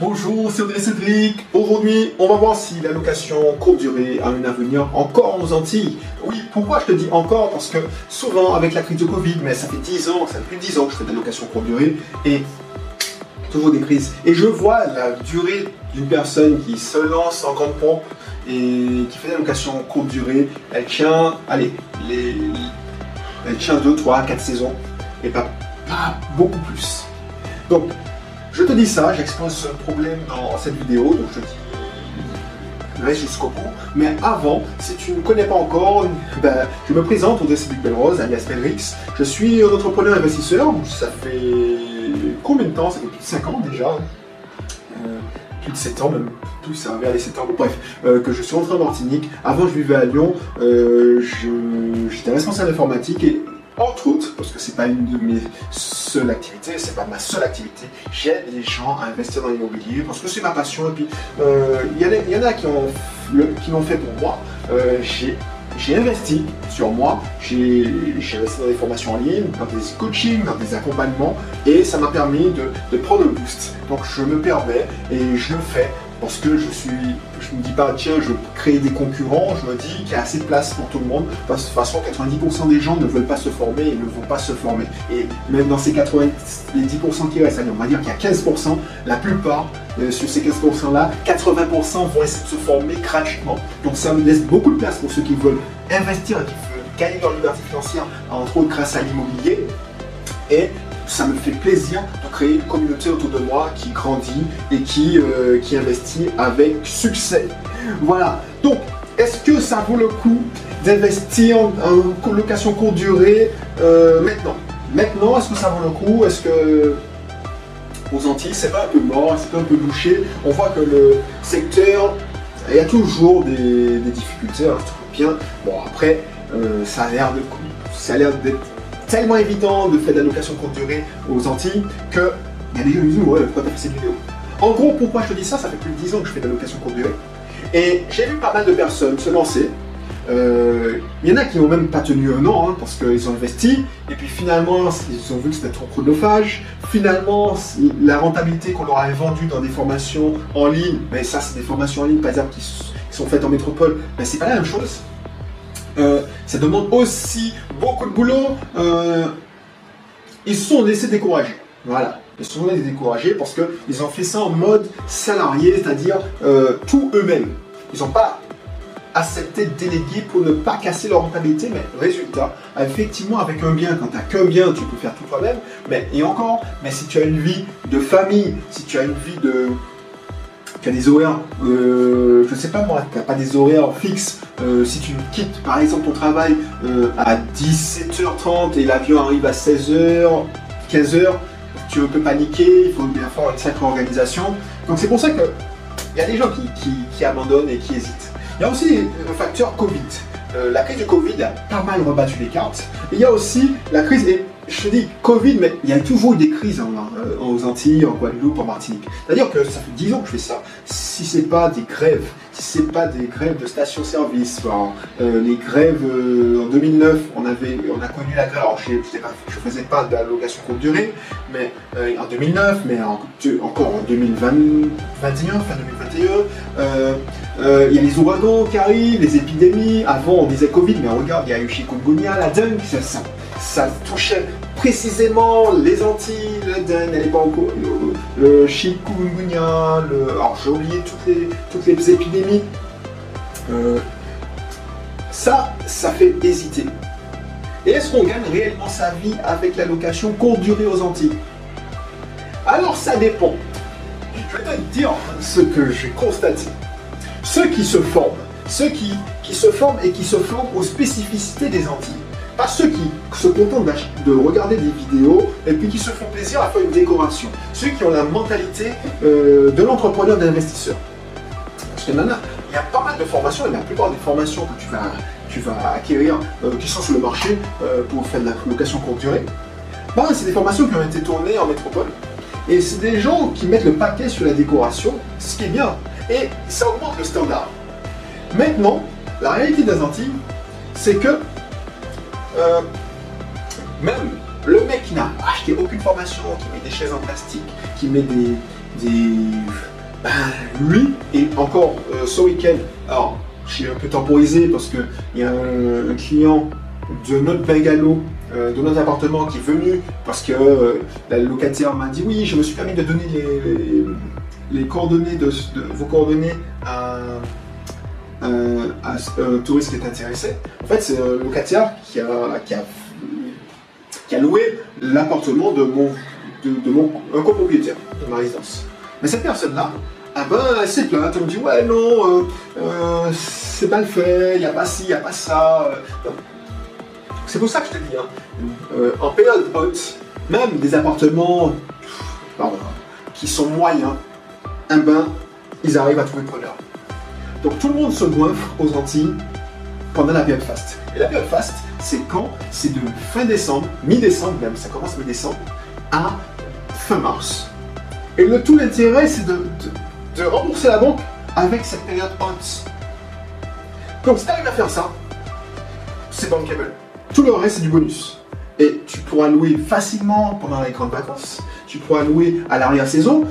Bonjour, c'est Audrey Cédric. Aujourd'hui, on va voir si la location courte durée a un avenir encore aux Antilles. Oui, pourquoi je te dis encore? Parce que souvent, avec la crise de Covid, mais ça fait 10 ans, ça fait plus de 10 ans que je fais de la location courte durée, et toujours des crises. Et je vois la durée d'une personne qui se lance en grande et qui fait de la courte durée, elle tient, allez, les, elle tient 2, 3, 4 saisons, et pas beaucoup plus. Donc, je te dis ça, j'expose ce problème dans cette vidéo, donc je dis reste jusqu'au bout. Mais avant, si tu ne me connais pas encore, ben, je me présente, Audrey Cédric Belrose, alias Belrix. Je suis un entrepreneur investisseur, ça fait combien de temps? Ça fait plus de 5 ans déjà. Euh, plus de 7 ans même, tout ça vers les 7 ans, bref, euh, que je suis rentré en Martinique. Avant je vivais à Lyon, euh, j'étais responsable informatique et entre autres, parce que c'est pas une de mes seules activités, c'est pas ma seule activité, j'aide les gens à investir dans l'immobilier parce que c'est ma passion et puis euh, il y, en a qui ont qui l'ont fait pour moi. Euh, j'ai investi sur moi, j'ai investi dans des formations en ligne, dans des coachings, dans des accompagnements, et ça m'a permis de, de prendre le boost. Donc je me permets et je le fais parce que je suis, je me dis pas tiens je créer des concurrents, je me dis qu'il y a assez de place pour tout le monde, parce que de toute façon 90% des gens ne veulent pas se former et ne vont pas se former. Et même dans ces 90, les 10% qui restent, on va dire qu'il y a 15%, la plupart euh, sur ces 15% là, 80% vont essayer de se former gratuitement. Donc ça me laisse beaucoup de place pour ceux qui veulent investir qui veulent gagner leur liberté financière, entre autres grâce à l'immobilier. Et ça me fait plaisir de créer une communauté autour de moi qui grandit et qui, euh, qui investit avec succès. Voilà. Donc, est-ce que ça vaut le coup d'investir en, location courte durée euh, maintenant? Maintenant, est-ce que ça vaut le coup? Est-ce que aux Antilles, c'est pas un peu mort, c'est pas un peu bouché? On voit que le secteur, il y a toujours des, difficultés, hein, bien. Bon, après, euh, ça a l'air de, ça a l'air d'être tellement évident de faire de la location courte durée aux Antilles que il y a des gens qui disent ouais pourquoi t'as fait cette vidéo En gros pourquoi je te dis ça, ça fait plus de 10 ans que je fais de la location courte durée et j'ai vu pas mal de personnes se lancer. Euh, il y en a qui n'ont même pas tenu un an hein, parce qu'ils ont investi et puis finalement ils ont vu que c'était trop chronophage. Finalement la rentabilité qu'on leur avait vendue dans des formations en ligne, mais ça c'est des formations en ligne par exemple qui, sont faites en métropole, mais c'est pas la même chose. Euh, ça demande aussi beaucoup de boulot. Euh, ils se sont laissés décourager. Voilà. Ils se sont laissés décourager parce qu'ils ont fait ça en mode salarié, c'est-à-dire euh, tout eux-mêmes. Ils n'ont pas accepté de déléguer pour ne pas casser leur rentabilité, mais résultat, effectivement, avec un bien, quand tu n'as qu'un bien, tu peux faire tout toi-même, mais et encore, mais si tu as une vie de famille, si tu as une vie de, des horaires, euh, je sais pas moi, tu n'as pas des horaires fixes. Euh, si tu quittes par exemple ton travail euh, à 17h30 et l'avion arrive à 16h, 15h, tu peux paniquer, il faut bien faire une sacrée organisation. Donc c'est pour ça qu'il y a des gens qui, abandonnent et qui hésitent. Il y a aussi le facteur Covid. La crise du Covid a pas mal rebattu les cartes. il y a aussi la crise, et je te dis Covid, mais il y a toujours eu des crises en, euh, aux Antilles, en Guadeloupe, en Martinique. C'est-à-dire que ça fait 10 ans que je fais ça. Si c'est pas des grèves, si c'est pas des grèves de station-service, euh, les grèves en 2009, on avait, on a connu la grève. Alors je, ne faisais pas de la location courte durée, mais en 2009, mais encore en 2021, fin 2021. Il y a les ouragans qui arrivent, les épidémies. Avant, on disait Covid, mais regarde, il y a eu chikungunya, la dengue, ça, ça, ça, touchait précisément les Antilles, la dengue, elle pas encore, le, le chikungunya, le, alors j'ai oublié toutes les, toutes les épidémies. Euh, ça, ça fait hésiter. Et est-ce qu'on gagne réellement sa vie avec la location courte durée aux Antilles? Alors ça dépend. Je vais te dire ce que j'ai constaté ceux qui se forment, ceux qui, qui se forment et qui se forment aux spécificités des Antilles. Pas ceux qui se contentent de regarder des vidéos et puis qui se font plaisir à faire une décoration. Ceux qui ont la mentalité euh, de l'entrepreneur d'investisseur. Parce que maintenant, il y a pas mal de formations et la plupart des formations que tu vas, tu vas acquérir euh, qui sont sur le marché euh, pour faire de la location courte durée, bah, c'est des formations qui ont été tournées en métropole. Et c'est des gens qui mettent le paquet sur la décoration, ce qui est bien et ça augmente le standard. Maintenant, la réalité des Antilles, c'est que euh, même le mec qui n'a acheté aucune formation, qui met des chaises en plastique, qui met des, ben, lui, et encore euh, ce week-end, alors j'ai un peu temporisé parce qu'il y a un, client de notre bungalow, euh, de notre appartement qui est venu parce que la locataire m'a dit oui, je me suis permis de donner les, coordonnées de, vos coordonnées à, un touriste qui est intéressé. En fait, c'est un locataire qui a, qui a, qui a loué l'appartement de mon, de, mon un copropriétaire de ma résidence. Mais cette personne-là, ah ben, elle s'est plainte, elle me dit ouais non, euh, euh, c'est le fait, il n'y a pas ci, il n'y a pas ça. C'est pour ça que je te dis, hein, euh, en période haute, même des appartements qui sont moyens, un eh ben, ils arrivent à trouver preneur. Donc tout le monde se goinfre aux Antilles pendant la période faste. Et la période faste, c'est quand C'est de fin décembre, mi-décembre même, ça commence mi-décembre, à fin mars. Et le tout l'intérêt, c'est de, rembourser la banque avec cette période haute. Donc si tu arrives à faire ça, c'est bankable. Tout le reste, c'est du bonus. Et tu pourras louer facilement pendant les grandes vacances. Tu pourras louer à l'arrière-saison.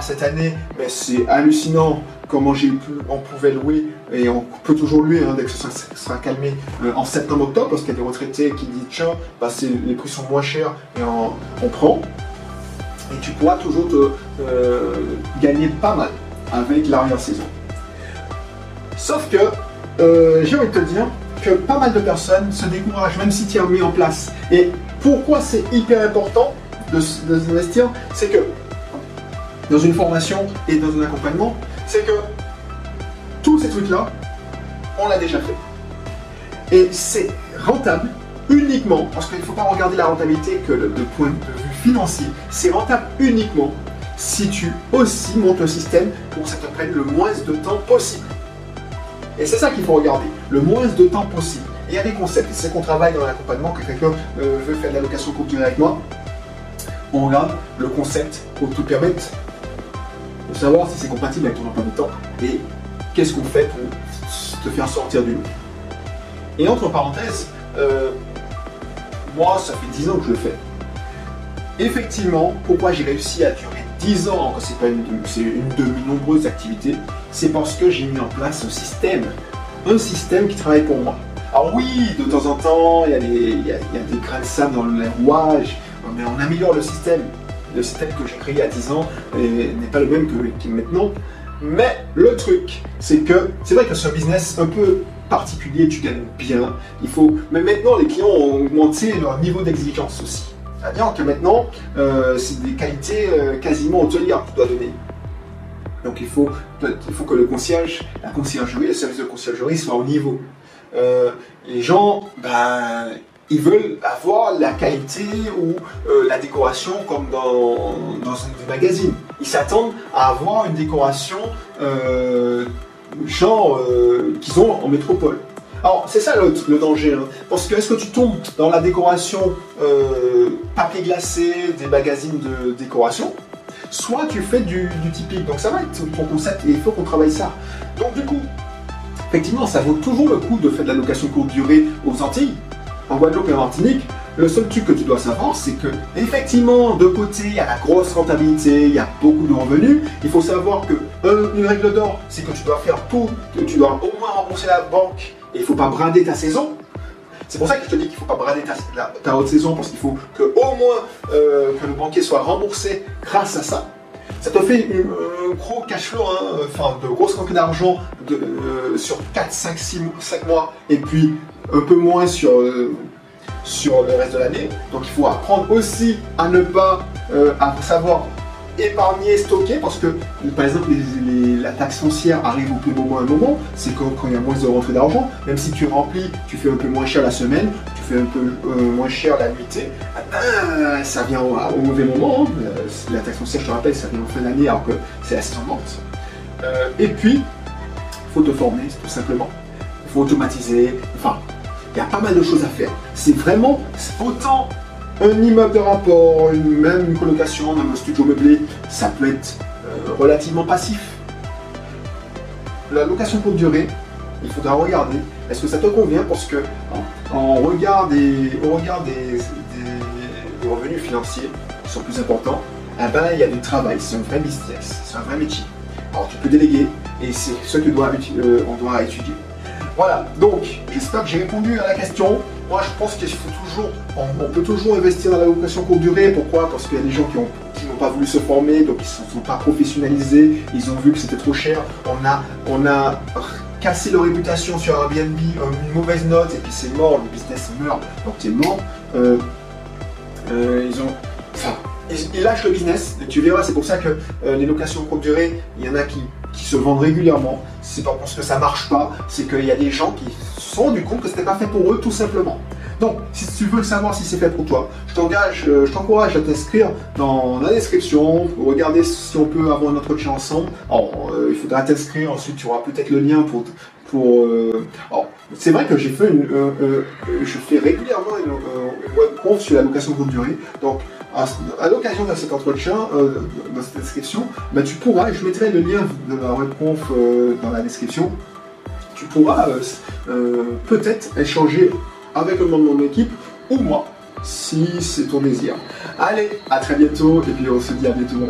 Cette année, mais c'est hallucinant comment j'ai on pouvait louer, et on peut toujours louer hein, dès que ça sera calmé euh, en septembre-octobre, parce qu'il y a des retraités qui disent tiens, bah, les prix sont moins chers et on prend et tu pourras toujours te euh, gagner pas mal avec l'arrière-saison. Sauf que euh, j'ai envie de te dire que pas mal de personnes se découragent même si tu as mis en place. Et pourquoi c'est hyper important de, s'investir C'est que dans une formation et dans un accompagnement, c'est que tous ces trucs-là, on l'a déjà fait. Et c'est rentable uniquement, parce qu'il ne faut pas regarder la rentabilité que le, point de vue financier, c'est rentable uniquement si tu aussi montes le système pour que ça te prenne le moins de temps possible. Et c'est ça qu'il faut regarder, le moins de temps possible. il y a des concepts, c'est qu'on travaille dans l'accompagnement, que quelqu'un euh, veut faire de la location courte avec moi, on regarde le concept pour tout permettre savoir si c'est compatible avec ton emploi de temps et qu'est-ce qu'on fait pour te faire sortir du lot. Et entre parenthèses, euh, moi, ça fait 10 ans que je le fais. Effectivement, pourquoi j'ai réussi à durer 10 ans, c'est pas une, une de mes nombreuses activités, c'est parce que j'ai mis en place un système. Un système qui travaille pour moi. Alors oui, de temps en temps, il y, a des, grains de sable dans le rouage, mais on améliore le système. Le système que j'ai créé il y a 10 ans n'est pas le même que, que maintenant. Mais le truc, c'est que c'est vrai que c'est un business un peu particulier, tu gagnes bien. Il faut. Mais maintenant, les clients ont augmenté leur niveau d'exigence aussi. C'est-à-dire que maintenant, euh, c'est des qualités euh, quasiment hôtelières que tu dois donner. Donc il faut, il faut que le concierge, la conciergerie, le service de conciergerie soit au niveau. Euh, les gens, ben, ils veulent avoir la qualité ou la décoration comme dans, dans un magazine. Ils s'attendent à avoir une décoration genre euh, qu'ils ont en métropole. Alors, c'est ça le, danger. Hein. Parce que est-ce que tu tombes dans la décoration euh, papier glacé des magazines de décoration? Soit tu fais du, typique. Donc, ça va être ton concept et il faut qu'on travaille ça. Donc, du coup, effectivement, ça vaut toujours le coup de faire de la location courte durée aux Antilles, en Guadeloupe et en Martinique. Le seul truc que tu dois savoir, c'est que effectivement, de côté, il y a la grosse rentabilité, il y a beaucoup de revenus. Il faut savoir que une règle d'or, c'est que tu dois faire tout, que tu dois au moins rembourser la banque et il ne faut pas brader ta saison. C'est pour ça que je te dis qu'il ne faut pas brader ta, haute saison parce qu'il faut que au moins euh, que le banquier soit remboursé grâce à ça. Ça te fait un gros cash flow, hein, enfin de grosses quantités d'argent euh, sur 4, 5, 6, 5 mois et puis un peu moins sur euh, le reste de l'année. Donc il faut apprendre aussi à ne pas euh, savoir épargner, stocker, parce que par exemple la taxe foncière arrive au plus moment un moment, c'est quand, il y a moins de rentrée d'argent, même si tu remplis, tu fais un peu moins cher la semaine, tu fais un peu euh, moins cher la nuitée, ah ben, ça vient au, mauvais moment. Hein. Euh, la taxe foncière, je te rappelle, ça vient en fin d'année alors que c'est assez tendance. et puis, il faut te former, tout simplement. Faut automatiser, enfin, il y a pas mal de choses à faire. C'est vraiment autant un immeuble de rapport, même une colocation, même un studio meublé, ça peut être euh, relativement passif. La location pour durée, il faudra regarder est-ce que ça te convient? Parce que regard au regard des, revenus financiers qui sont plus importants, eh ben, il y a du travail, c'est un vrai business, c'est un vrai métier. Alors tu peux déléguer et c'est ce que doit, euh, étudier. Voilà, donc j'espère que j'ai répondu à la question. Moi je pense qu'il faut toujours, on, peut toujours investir dans la location courte durée. Pourquoi? Parce qu'il y a des gens qui n'ont pas voulu se former, donc ils ne sont pas professionnalisés, ils ont vu que c'était trop cher. On a, on a cassé leur réputation sur Airbnb, une mauvaise note, et puis c'est mort, le business meurt, donc c'est mort. Euh, euh, ils ont. Ils, lâchent le business, tu verras, c'est pour ça que euh, les locations courte durée, il y en a qui, se vendent régulièrement. C'est pas parce que ça marche pas, c'est qu'il y a des gens qui se sont rendus compte que c'était pas fait pour eux, tout simplement. Donc, si tu veux savoir si c'est fait pour toi, je t'engage, euh, je t'encourage à t'inscrire dans la description, regarder si on peut avoir notre chat ensemble. Alors, il faudra t'inscrire, ensuite tu auras peut-être le lien pour, pour. c'est vrai que j'ai fait une, je fais régulièrement une, webconf sur la location courte durée. Donc, à, l'occasion de cet entretien, euh, dans cette description, bah, tu pourras, et je mettrai le lien de la webconf euh, dans la description, tu pourras euh, peut-être échanger avec le membre de mon équipe ou moi, si c'est ton désir. Allez, à très bientôt, et puis on se dit à bientôt.